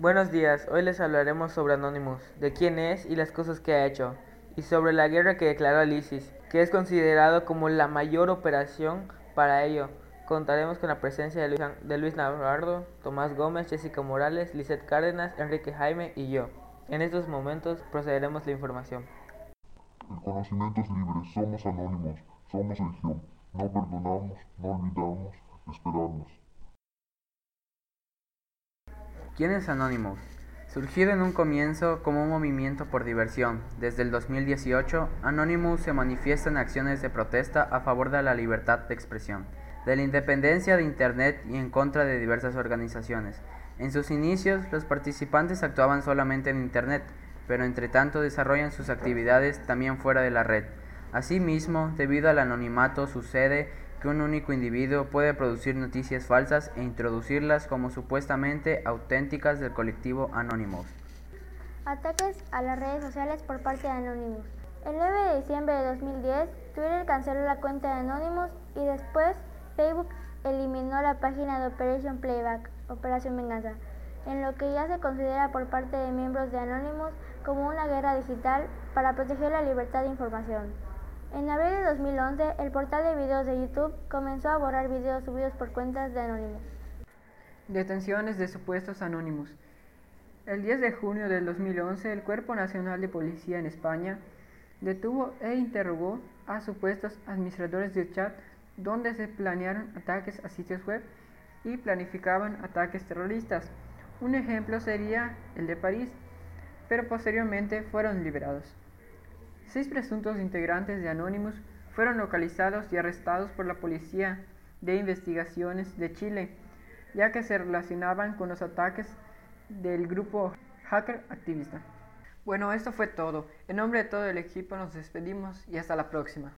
Buenos días, hoy les hablaremos sobre Anonymous, de quién es y las cosas que ha hecho, y sobre la guerra que declaró al ISIS, que es considerado como la mayor operación para ello. Contaremos con la presencia de Luis, de Luis Navarro, Tomás Gómez, Jessica Morales, Lizeth Cárdenas, Enrique Jaime y yo. En estos momentos procederemos la información. El conocimiento es libre, somos anónimos, somos religión, no perdonamos, no olvidamos, esperamos. ¿Quién es Anonymous? Surgido en un comienzo como un movimiento por diversión, desde el 2018, Anonymous se manifiesta en acciones de protesta a favor de la libertad de expresión, de la independencia de Internet y en contra de diversas organizaciones. En sus inicios, los participantes actuaban solamente en Internet, pero entre tanto desarrollan sus actividades también fuera de la red. Asimismo, debido al anonimato, sucede que un único individuo puede producir noticias falsas e introducirlas como supuestamente auténticas del colectivo Anonymous. Ataques a las redes sociales por parte de Anonymous. El 9 de diciembre de 2010, Twitter canceló la cuenta de Anonymous y después Facebook eliminó la página de Operation Playback, Operación Venganza, en lo que ya se considera por parte de miembros de Anonymous como una guerra digital para proteger la libertad de información. En abril de 2011, el portal de videos de YouTube comenzó a borrar videos subidos por cuentas de anónimos. Detenciones de supuestos anónimos. El 10 de junio del 2011, el Cuerpo Nacional de Policía en España detuvo e interrogó a supuestos administradores de chat donde se planearon ataques a sitios web y planificaban ataques terroristas. Un ejemplo sería el de París, pero posteriormente fueron liberados. Seis presuntos integrantes de Anonymous fueron localizados y arrestados por la Policía de Investigaciones de Chile, ya que se relacionaban con los ataques del grupo hacker activista. Bueno, esto fue todo. En nombre de todo el equipo nos despedimos y hasta la próxima.